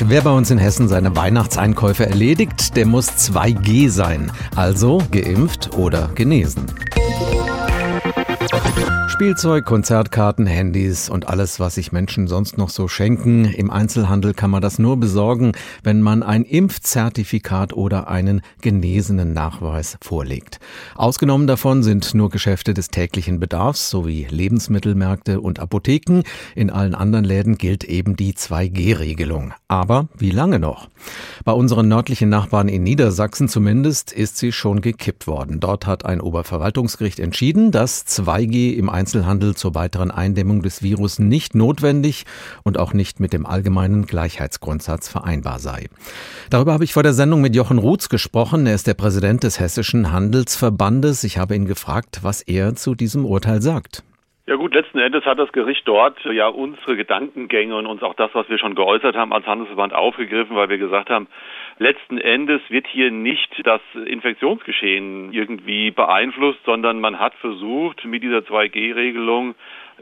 Wer bei uns in Hessen seine Weihnachtseinkäufe erledigt, der muss 2G sein, also geimpft oder genesen. Spielzeug, Konzertkarten, Handys und alles, was sich Menschen sonst noch so schenken. Im Einzelhandel kann man das nur besorgen, wenn man ein Impfzertifikat oder einen genesenen Nachweis vorlegt. Ausgenommen davon sind nur Geschäfte des täglichen Bedarfs sowie Lebensmittelmärkte und Apotheken. In allen anderen Läden gilt eben die 2G-Regelung. Aber wie lange noch? Bei unseren nördlichen Nachbarn in Niedersachsen zumindest ist sie schon gekippt worden. Dort hat ein Oberverwaltungsgericht entschieden, dass 2G im Einzelhandel Einzelhandel zur weiteren Eindämmung des Virus nicht notwendig und auch nicht mit dem allgemeinen Gleichheitsgrundsatz vereinbar sei. Darüber habe ich vor der Sendung mit Jochen Ruths gesprochen. Er ist der Präsident des Hessischen Handelsverbandes. Ich habe ihn gefragt, was er zu diesem Urteil sagt. Ja gut, letzten Endes hat das Gericht dort ja unsere Gedankengänge und uns auch das, was wir schon geäußert haben, als Handelsverband aufgegriffen, weil wir gesagt haben, letzten Endes wird hier nicht das Infektionsgeschehen irgendwie beeinflusst, sondern man hat versucht, mit dieser 2G-Regelung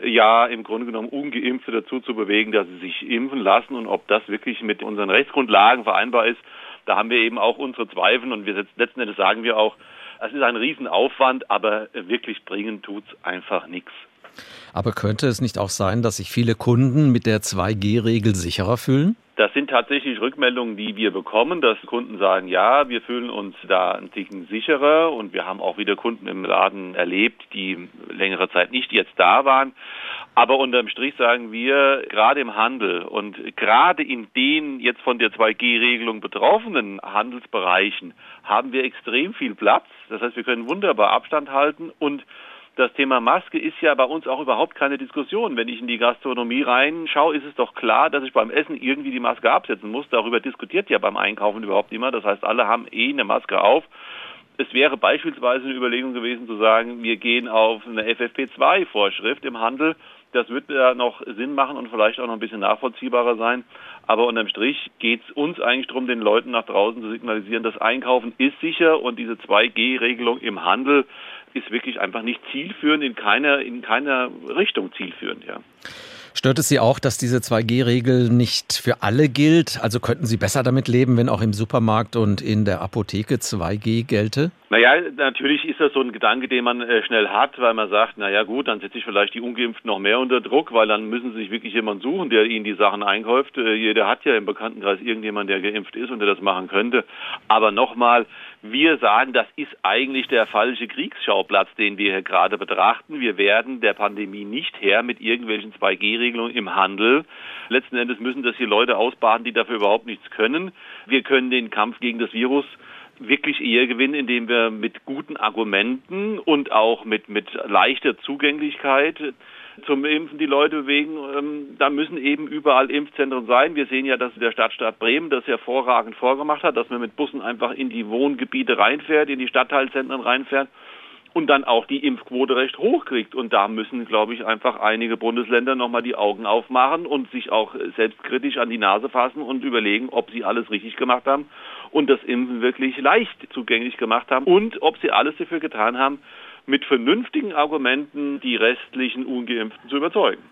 ja im Grunde genommen Ungeimpfte dazu zu bewegen, dass sie sich impfen lassen und ob das wirklich mit unseren Rechtsgrundlagen vereinbar ist, da haben wir eben auch unsere Zweifel und wir letzten Endes sagen wir auch, es ist ein Riesenaufwand, aber wirklich bringen tut's einfach nichts. Aber könnte es nicht auch sein, dass sich viele Kunden mit der 2G-Regel sicherer fühlen? Das sind tatsächlich Rückmeldungen, die wir bekommen, dass Kunden sagen, ja, wir fühlen uns da ein Ticken sicherer und wir haben auch wieder Kunden im Laden erlebt, die längere Zeit nicht jetzt da waren. Aber unterm Strich sagen wir, gerade im Handel und gerade in den jetzt von der 2G-Regelung betroffenen Handelsbereichen haben wir extrem viel Platz. Das heißt, wir können wunderbar Abstand halten und das Thema Maske ist ja bei uns auch überhaupt keine Diskussion. Wenn ich in die Gastronomie reinschaue, ist es doch klar, dass ich beim Essen irgendwie die Maske absetzen muss. Darüber diskutiert ja beim Einkaufen überhaupt niemand. Das heißt, alle haben eh eine Maske auf. Es wäre beispielsweise eine Überlegung gewesen zu sagen, wir gehen auf eine FFP2-Vorschrift im Handel. Das wird ja noch Sinn machen und vielleicht auch noch ein bisschen nachvollziehbarer sein. Aber unterm Strich geht es uns eigentlich darum, den Leuten nach draußen zu signalisieren, das Einkaufen ist sicher und diese 2G-Regelung im Handel ist wirklich einfach nicht zielführend, in keiner, in keiner Richtung zielführend, ja. Stört es Sie auch, dass diese 2G-Regel nicht für alle gilt? Also könnten Sie besser damit leben, wenn auch im Supermarkt und in der Apotheke 2G gelte? Naja, natürlich ist das so ein Gedanke, den man äh, schnell hat, weil man sagt, naja gut, dann setze ich vielleicht die Ungeimpften noch mehr unter Druck, weil dann müssen sie sich wirklich jemanden suchen, der ihnen die Sachen einkauft. Äh, jeder hat ja im Bekanntenkreis irgendjemand, der geimpft ist und der das machen könnte. Aber nochmal, wir sagen, das ist eigentlich der falsche Kriegsschauplatz, den wir hier gerade betrachten. Wir werden der Pandemie nicht her mit irgendwelchen 2G-Regelungen im Handel. Letzten Endes müssen das hier Leute ausbaden, die dafür überhaupt nichts können. Wir können den Kampf gegen das Virus wirklich eher gewinnen, indem wir mit guten Argumenten und auch mit, mit leichter Zugänglichkeit zum Impfen die Leute bewegen. Ähm, da müssen eben überall Impfzentren sein. Wir sehen ja, dass der Stadtstaat Bremen das hervorragend vorgemacht hat, dass man mit Bussen einfach in die Wohngebiete reinfährt, in die Stadtteilzentren reinfährt und dann auch die Impfquote recht hoch kriegt. Und da müssen, glaube ich, einfach einige Bundesländer nochmal die Augen aufmachen und sich auch selbstkritisch an die Nase fassen und überlegen, ob sie alles richtig gemacht haben und das Impfen wirklich leicht zugänglich gemacht haben und ob sie alles dafür getan haben, mit vernünftigen Argumenten die restlichen Ungeimpften zu überzeugen.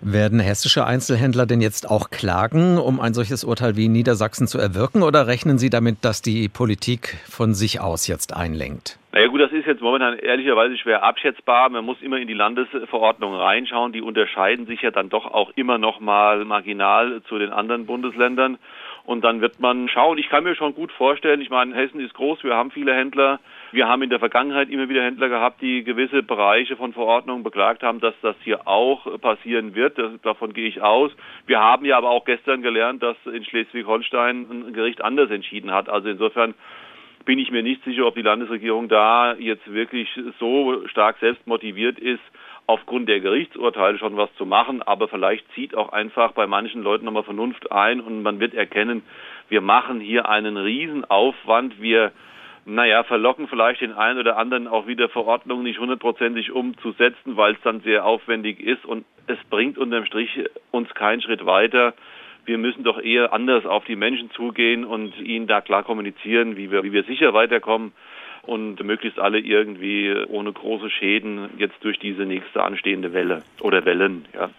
Werden hessische Einzelhändler denn jetzt auch klagen, um ein solches Urteil wie in Niedersachsen zu erwirken, oder rechnen Sie damit, dass die Politik von sich aus jetzt einlenkt? Naja gut, das jetzt momentan ehrlicherweise schwer abschätzbar. Man muss immer in die Landesverordnungen reinschauen. Die unterscheiden sich ja dann doch auch immer noch mal marginal zu den anderen Bundesländern. Und dann wird man schauen. Ich kann mir schon gut vorstellen, ich meine, Hessen ist groß, wir haben viele Händler. Wir haben in der Vergangenheit immer wieder Händler gehabt, die gewisse Bereiche von Verordnungen beklagt haben, dass das hier auch passieren wird. Das, davon gehe ich aus. Wir haben ja aber auch gestern gelernt, dass in Schleswig-Holstein ein Gericht anders entschieden hat. Also insofern bin ich mir nicht sicher, ob die Landesregierung da jetzt wirklich so stark selbst motiviert ist, aufgrund der Gerichtsurteile schon was zu machen, aber vielleicht zieht auch einfach bei manchen Leuten nochmal Vernunft ein und man wird erkennen, wir machen hier einen Riesenaufwand, wir naja, verlocken vielleicht den einen oder anderen auch wieder Verordnungen nicht hundertprozentig umzusetzen, weil es dann sehr aufwendig ist und es bringt unterm Strich uns keinen Schritt weiter. Wir müssen doch eher anders auf die Menschen zugehen und ihnen da klar kommunizieren, wie wir, wie wir sicher weiterkommen und möglichst alle irgendwie ohne große Schäden jetzt durch diese nächste anstehende Welle oder Wellen, ja.